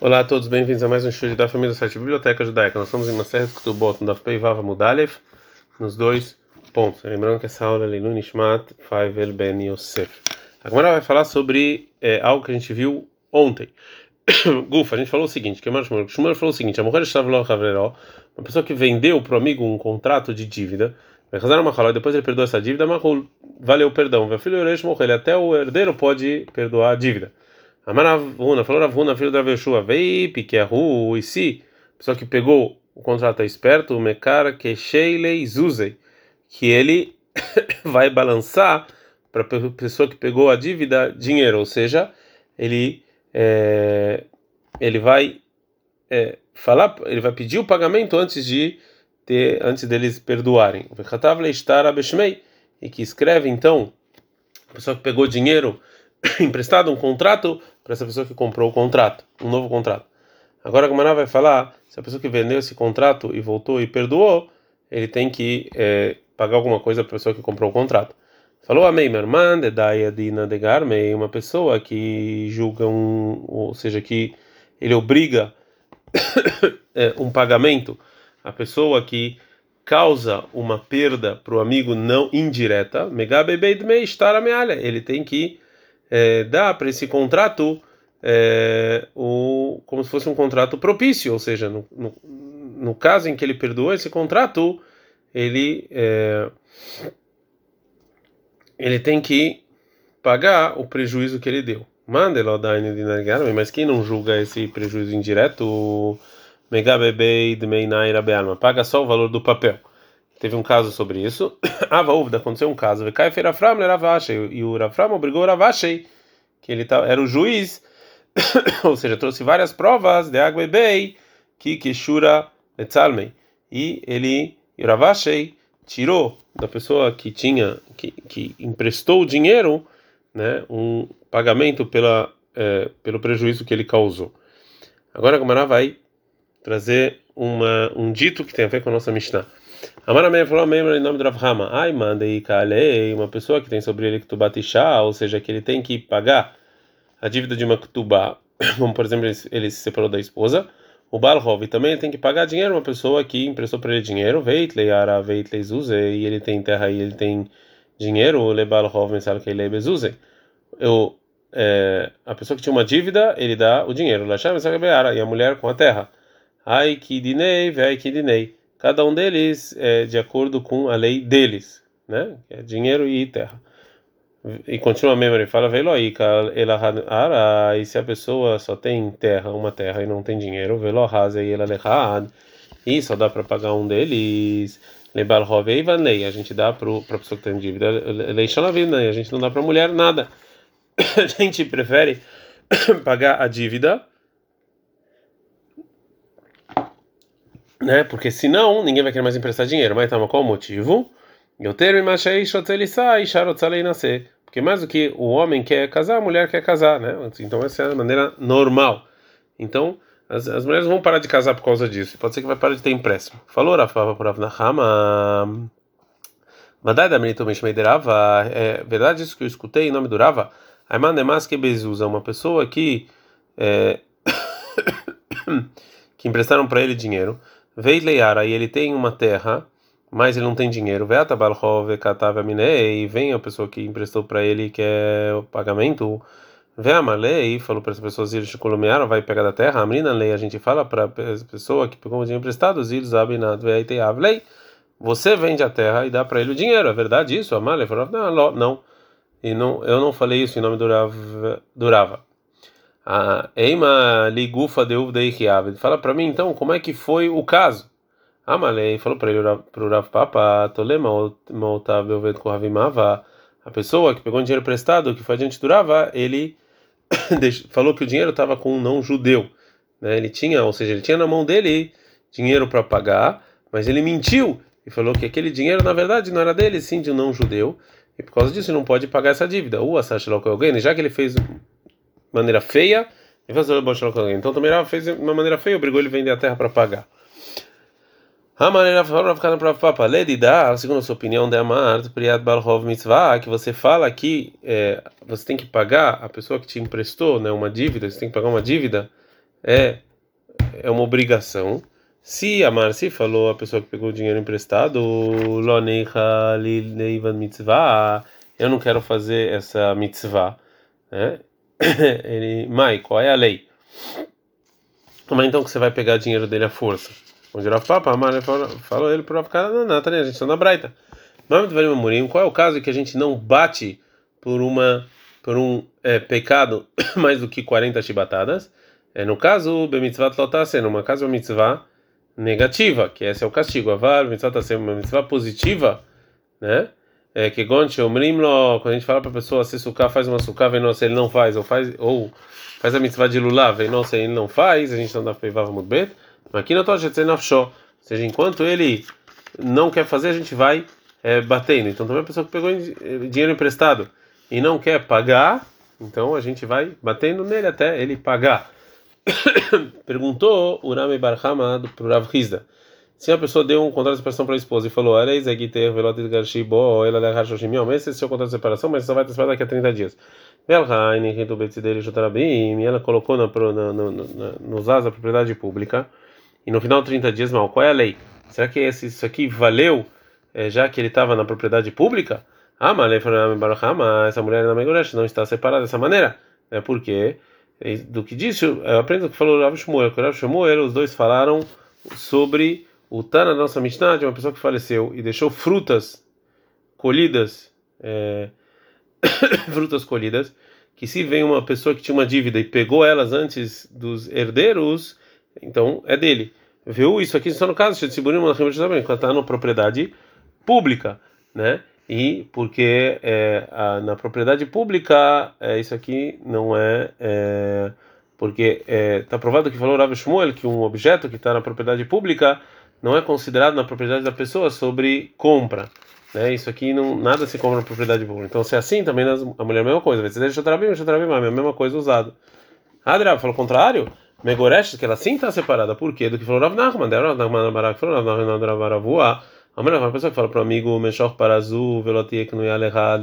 Olá a todos, bem-vindos a mais um show da família do site Biblioteca Judaica. Nós estamos em uma série de Ketubot, no Daf Pei Vav Mudalev, nos dois pontos. Lembrando que essa aula é Leilu Nishmat Faivel Ben Yosef. Agora vai falar sobre é, algo que a gente viu ontem. Gufa, a gente falou o seguinte, que o Shmuel falou o seguinte, a mulher estava lá uma pessoa que vendeu para o amigo um contrato de dívida, depois ele perdoou essa dívida, valeu perdão. Até o herdeiro pode perdoar a dívida. Amaravuna, falou Ravuna, filho da Veshua, veio Piqueahu, e se, pessoa que pegou o contrato é esperto, o Mekar Kesheilei Zuzei, que ele vai balançar para a pessoa que pegou a dívida dinheiro, ou seja, ele é, ele vai é, falar, ele vai pedir o pagamento antes de ter, antes deles perdoarem. E que escreve então, a pessoa que pegou dinheiro emprestado, um contrato para essa pessoa que comprou o contrato, um novo contrato. Agora a Gamara vai falar, se a pessoa que vendeu esse contrato e voltou e perdoou, ele tem que é, pagar alguma coisa para a pessoa que comprou o contrato. Falou a minha irmã, de Daya Dina de Garme, uma pessoa que julga um, ou seja, que ele obriga é, um pagamento, a pessoa que causa uma perda para o amigo não indireta, ele tem que é, dá para esse contrato é, o, como se fosse um contrato propício, ou seja, no, no, no caso em que ele perdoou esse contrato, ele é, ele tem que pagar o prejuízo que ele deu. Mas quem não julga esse prejuízo indireto, paga só o valor do papel. Teve um caso sobre isso. Ah, Vaúvda, aconteceu um caso. Ravashei. E o Rafram obrigou o Ravashei, que ele era o juiz, ou seja, trouxe várias provas de água e bem, que Kishura Etzalmei. E ele, Ravashei, tirou da pessoa que tinha, que, que emprestou o dinheiro, né, um pagamento pela, é, pelo prejuízo que ele causou. Agora a Gamara vai trazer uma, um dito que tem a ver com a nossa Mishnah. Amara falou membro em nome do Rav Hama. Ai, mandei kalei, uma pessoa que tem sobre ele Ktubá Tishá, ou seja, que ele tem que pagar a dívida de uma Ktubá, como por exemplo, ele, se separou da esposa. O Balhov também tem que pagar dinheiro, uma pessoa que emprestou para ele dinheiro, Veitlei Ara Veitlei Zuze, e ele tem terra e ele tem dinheiro, o Lebalhov mensal que ele é Bezuze. Eu, é, a pessoa que tinha uma dívida, ele dá o dinheiro, e a mulher com a terra. Ai que dinei, vai que dinei cada um deles é de acordo com a lei deles, né? É dinheiro e terra. E continua a memória, fala veloica, ela ara, e se a pessoa só tem terra, uma terra e não tem dinheiro, velohasa e ela lehad, e só dá para pagar um deles, lebal rovei vanlei, a gente dá para a pessoa que tem dívida, leixa na vida, a gente não dá para mulher nada. A gente prefere pagar a dívida né? Porque senão ninguém vai querer mais emprestar dinheiro. Mas tá, qual o motivo? Eu ter nascer. Porque mais do que o homem quer casar, a mulher quer casar, né? Então essa é a maneira normal. Então as, as mulheres vão parar de casar por causa disso. Pode ser que vai parar de ter empréstimo. Falou Rafa por Avnahama. Verdade, é verdade isso que eu escutei em nome do Rava? Ayman Demaske Bezuza, uma pessoa que é, que emprestaram para ele dinheiro Veileiara, e ele tem uma terra, mas ele não tem dinheiro. E vem a pessoa que emprestou para ele que é o pagamento. e falou para essa pessoa, Zilch Colomeara, vai pegar da terra. Amrina lei, a gente fala para a pessoa que pegou o dinheiro emprestado, Zilch Zabinat Veiteiavlei. Você vende a terra e dá para ele o dinheiro. É verdade isso? Amale falou, não, não. E não, eu não falei isso em nome do Rava. Do Rava. Eima ligufa de uvdei Fala para mim então como é que foi o caso. Amalei falou para ele para o Rav Papa, Tolema Motav Oved Kohavimava. A pessoa que pegou um dinheiro emprestado, que foi adiante do ele falou que o dinheiro estava com um não judeu. Né? Ele tinha, ou seja, ele tinha na mão dele dinheiro para pagar, mas ele mentiu e falou que aquele dinheiro na verdade não era dele, sim de um não judeu. E por causa disso ele não pode pagar essa dívida. O alguém, já que ele fez maneira feia, então também Rav fez uma maneira feia, obrigou ele a vender a terra para pagar. A maneira para Papa, Lady dá, segundo a sua opinião, de Amar, Priyat Balhov Mitzvah, que você fala que é, você tem que pagar a pessoa que te emprestou né, uma dívida, você tem que pagar uma dívida é, é uma obrigação. Se a Marci falou a pessoa que pegou o dinheiro emprestado, mitzvah, eu não quero fazer essa mitzvah, né? Ele, Mai, qual é a lei? Como é então que você vai pegar dinheiro dele à força? Onde era Papa, a falou ele para ficar na nata, né? A gente está na Braita. Qual é o caso que a gente não bate por uma por um é, pecado mais do que 40 chibatadas? É no caso, bemitzvah lotasen, uma caso uma mitzvah negativa, que esse é o castigo. Avar, mitzvah tá sendo uma mitzvah positiva, né? É que gonche, umrimlo, quando a gente fala para a pessoa se sucar, faz uma sucar, vem se ele não faz, ou faz, ou faz a mitzvah de lulav, vem se ele não faz, a gente não dá peivav muito bem. Mas aqui não estou a Ou seja, enquanto ele não quer fazer, a gente vai é, batendo. Então também a pessoa que pegou dinheiro emprestado e não quer pagar, então a gente vai batendo nele até ele pagar. Perguntou o Rami Barhama para o Rav Hizda. Se a pessoa deu um contrato de separação para a esposa e falou, ela esse é o seu contrato de separação, mas só vai ter separado daqui a 30 dias. Ela colocou na, na, na, na, nos as da propriedade pública e no final de 30 dias, mal, qual é a lei? Será que esse, isso aqui valeu é, já que ele estava na propriedade pública? Ah, mas essa mulher na Megoresh não está separada dessa maneira. É porque, do que disse, eu aprendo o que falou Rav Shmuel. Que Rav Shmuel, os dois falaram sobre o Tana da nossa Mishnah, de uma pessoa que faleceu e deixou frutas colhidas, é, frutas colhidas, que se vem uma pessoa que tinha uma dívida e pegou elas antes dos herdeiros, então é dele. Viu? Isso aqui só no caso de Tziburim também, quando está na propriedade pública, né? E porque é, a, na propriedade pública é, isso aqui não é, é porque está é, provado que falou Rav Shmuel que um objeto que está na propriedade pública não é considerado na propriedade da pessoa sobre compra. Né? Isso aqui não nada se compra na propriedade pública. Então se é assim também a mulher é a mesma coisa. Ser deixa eu deixa eu a mesma coisa usado. Adra falou o contrário. Megoresh, que ela sim está separada. Por quê? Do que falou Rav Nachman. Barak falou Rav Nachman Baravua. A mulher, uma pessoa que fala para o amigo Meshor Parazu, Velotie que não ia levar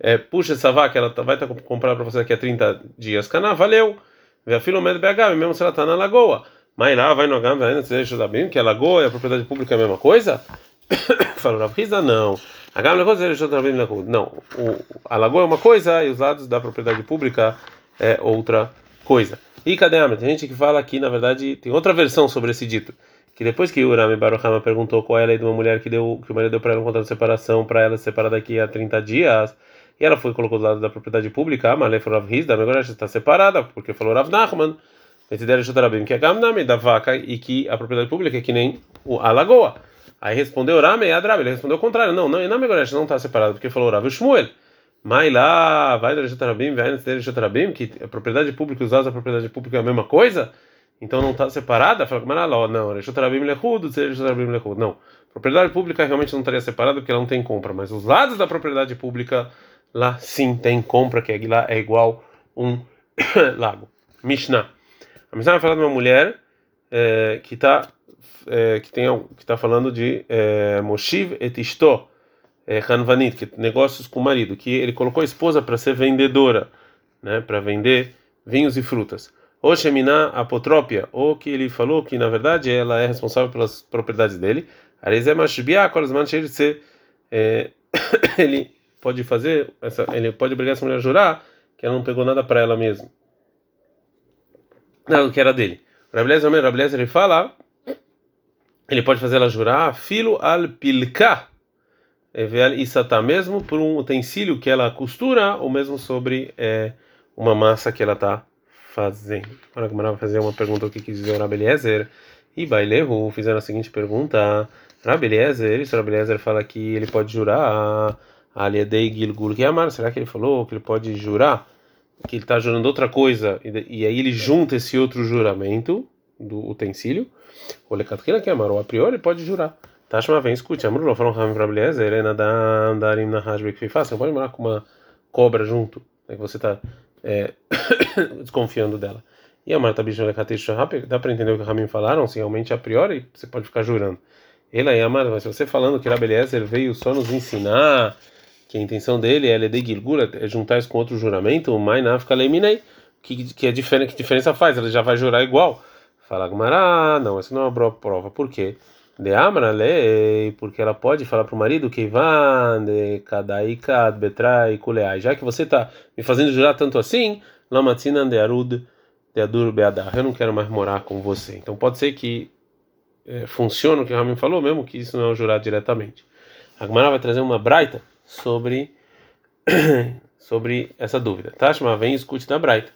é, puxa essa vaca, ela tá, vai estar tá para você daqui a 30 dias. Caná, valeu. Vê a medo BH, mesmo se ela está na lagoa. Mas lá vai no H, vai no deixa bem, que a lagoa e a propriedade pública é a mesma coisa? Falou Rav Riza, não. H não. O, a lagoa é uma coisa e os lados da propriedade pública é outra coisa. E cadê a Tem gente que fala que, na verdade, tem outra versão sobre esse dito. Que depois que Urami Baruchama perguntou qual é a lei de uma mulher que, deu, que o marido deu para ela um contrato de separação, para ela se separar daqui a 30 dias, e ela foi colocou do lado da propriedade pública, ela falou Rav Hizda, agora já está separada, porque falou Rav Nachman, que é Gamname da vaca e que a propriedade pública é que nem a lagoa. Aí respondeu Rame e Adrab, ele respondeu o contrário, não, não, não, agora não está separado, porque falou Rav Shmuel. Mas lá, vai da Rejotarabim, vai antes da Rejotarabim, que a propriedade pública, os a propriedade pública é a mesma coisa, então não está separada? Fala, lá, não, Rejotarabim Lehud, Rejotarabim Lehud. Não, propriedade pública realmente não estaria separada porque ela não tem compra, mas os lados da propriedade pública lá sim tem compra, que lá é igual um lago. Mishnah. A Mishnah vai falar de uma mulher é, que está é, que tem que está falando de é, Moshiv et Ishto é, Hanvanit, que negócios com o marido, que ele colocou a esposa para ser vendedora, né, para vender vinhos e frutas. Ou Sheminá apotrópia, ou que ele falou que na verdade ela é responsável pelas propriedades dele. É, ele pode fazer, essa, ele pode obrigar essa mulher a jurar que ela não pegou nada para ela mesma. Não, que era dele. Rabelezer, Rabelezer, ele fala, ele pode fazer ela jurar, filo al pilka, isso está mesmo por um utensílio que ela costura ou mesmo sobre é, uma massa que ela está fazendo. Agora como vai fazer uma pergunta o que quis dizer o Rabeliezer e Bailehu fizeram a seguinte pergunta: Rabeliezer, isso Rabeliezer fala que ele pode jurar Aliadei Gilgul Amar. Será que ele falou que ele pode jurar que ele está jurando outra coisa e, e aí ele junta esse outro juramento do utensílio? O Lecatkila Amar, ou a priori ele pode jurar. Tashma vem, escute. Amrullah falou Ramim para Bliezer, ele nada andarim na Hashbek Fifa. Você não pode morar com uma cobra junto, né, que você está é, desconfiando dela. E a Marta Bicho Lekatish dá para entender o que o Ramim falaram? Se realmente a priori você pode ficar jurando. Ele aí, Amar, mas se você falando que Rabeliezer veio só nos ensinar que a intenção dele é de Gilgula, é juntar isso com outro juramento, o Mainaf Kaleminei. que, que, é diferente, que diferença faz? Ela já vai jurar igual. Fala Gmará, não, essa não é uma prova. Por quê? De Amra lei, porque ela pode falar para o marido que van de kadaikad betrai kuleai. Já que você está me fazendo jurar tanto assim, lamatzina de arud de adur beadar. Eu não quero mais morar com você. Então pode ser que é, funcione o que o Ramin falou, mesmo que isso não é jurar diretamente. A Gmará vai trazer uma braita sobre sobre essa dúvida. Tashma vem e escute da braita.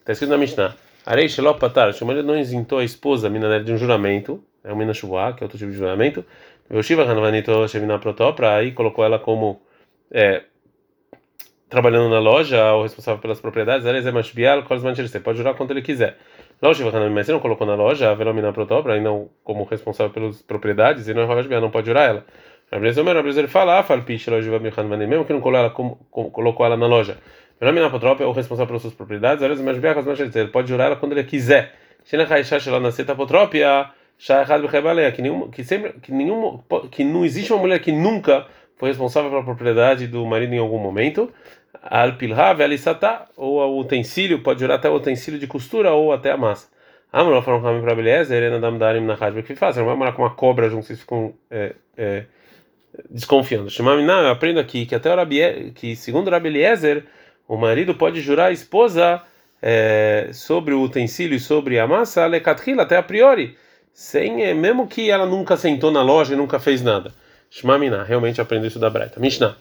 Está escrito na Mishnah. Arei Shelop Patar, marido não isentou a esposa, a mina de um juramento, é o mina Shuvah, que é outro tipo de juramento. Yoshiva Hanvanito Shevina Protopra, aí colocou ela como é, trabalhando na loja, o responsável pelas propriedades, Arei Zemashbial, você pode jurar quanto ele quiser. Lógico, mas você não colocou na loja a Velomina Protopra, e não como responsável pelas propriedades, e não é não pode jurar ela. Rabelezer ele fala, ah, Falpish, mesmo que não colocou ela, colocou ela na loja. Menor Minapotrópia é o responsável pelas suas propriedades, vezes mais bem ele pode jurar ela quando ele quiser. Shena Haishash ela nascer Tapotrópia, Shahad Bechebaleia, que nenhum, que sempre, que nenhum, que não existe uma mulher que nunca foi responsável pela propriedade do marido em algum momento. Al Pilha, Velisata, ou o utensílio, pode jurar até o utensílio de costura ou até a massa. Amor, falaram para para beleza, Erena Damdarim que faz? Não vai morar com uma cobra junto, ficam é, é, desconfiando. Shemaminá, eu aprendo aqui que até o Rabi, que segundo o Rabi Eliezer, o marido pode jurar a esposa é, sobre o utensílio e sobre a massa, lekatrila, até a priori, sem, é, mesmo que ela nunca sentou na loja e nunca fez nada. Shmamina, realmente aprendeu isso da Breta. Mishnah.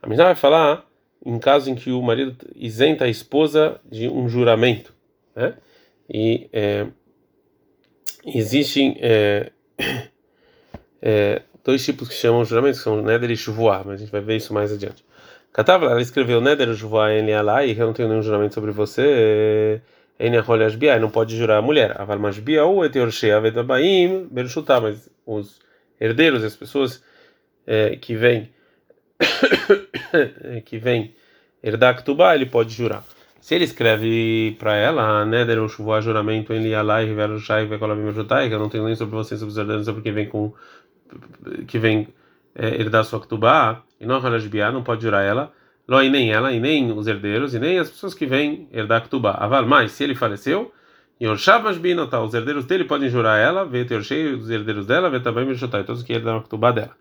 A Mishnah vai falar em caso em que o marido isenta a esposa de um juramento. Né? E é, existem é, é, dois tipos que chamam juramentos, que são Neder e Shuvuah, mas a gente vai ver isso mais adiante. Catava, ela escreveu Neder Juvoa em lá e eu não tenho nenhum juramento sobre você. Em Asbia, não pode jurar a mulher. Aval Masbia ou Eteorshea Vetabaim, Bershuta, mas os herdeiros, as pessoas é, que vêm que vêm herdar Ktubá, ele pode jurar. Se ele escreve para ela, Neder ou Shuvoa juramento em Lialá e Rivero Shai Vekolavim Bershutai, que eu não tenho nem sobre você, sobre os herdeiros, sobre quem vem com que vem é, herdar sua Ktubá e não Halashbiá, não pode jurar ela, Ló e nem ela, e nem os herdeiros, e nem as pessoas que vêm herdar Ktubá. Aval, mas se ele faleceu, Yorshav Ashbinotá, os herdeiros dele podem jurar ela, ver Teorshei, os herdeiros dela, ver também Mishotai, todos que herdam a Ktubá dela.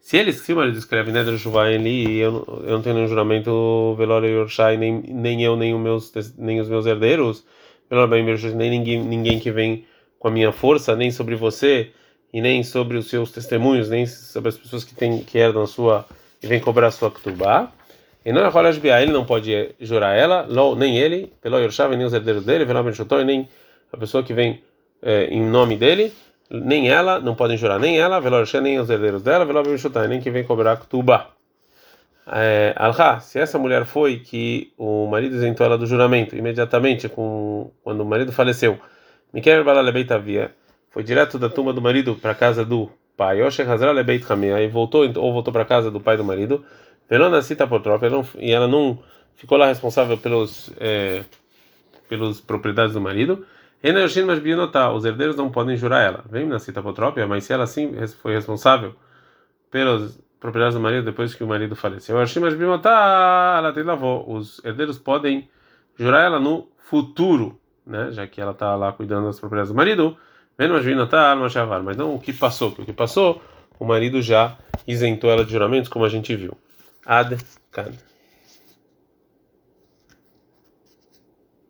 Se ele, se o marido escreve Neder Shuvai ali, eu, eu não tenho nenhum juramento, Velora Yorshai, nem, nem eu, nem meus, nem os meus herdeiros, Velora bem nem ninguém, ninguém que vem com a minha força, nem sobre você, e nem sobre os seus testemunhos, nem sobre as pessoas que, tem, que herdam a sua e vem cobrar sua ktubá. E não é ele não pode jurar ela, nem ele, pelo Yorshav, nem os herdeiros dele, e nem a pessoa que vem é, em nome dele, nem ela, não podem jurar nem ela, nem os herdeiros dela, nem que vem cobrar ktubá. É, Alha, se essa mulher foi que o marido isentou ela do juramento imediatamente com quando o marido faleceu, Miquel Balalebeit foi direto da tumba do marido para casa do pai. Hamia, e voltou ou voltou para casa do pai do marido. Velona cita por troca, e ela não ficou lá responsável pelos é, pelas propriedades do marido. Enayoshin mas Bionotá, os herdeiros não podem jurar ela. Vem na cita própria, mas se ela sim foi responsável pelas propriedades do marido depois que o marido faleceu. Yoshin mas ela tem lavou. Os herdeiros podem jurar ela no futuro, né? Já que ela está lá cuidando das propriedades do marido. Tá, mas não o que passou, porque o que passou, o marido já isentou ela de juramentos, como a gente viu. Ad can.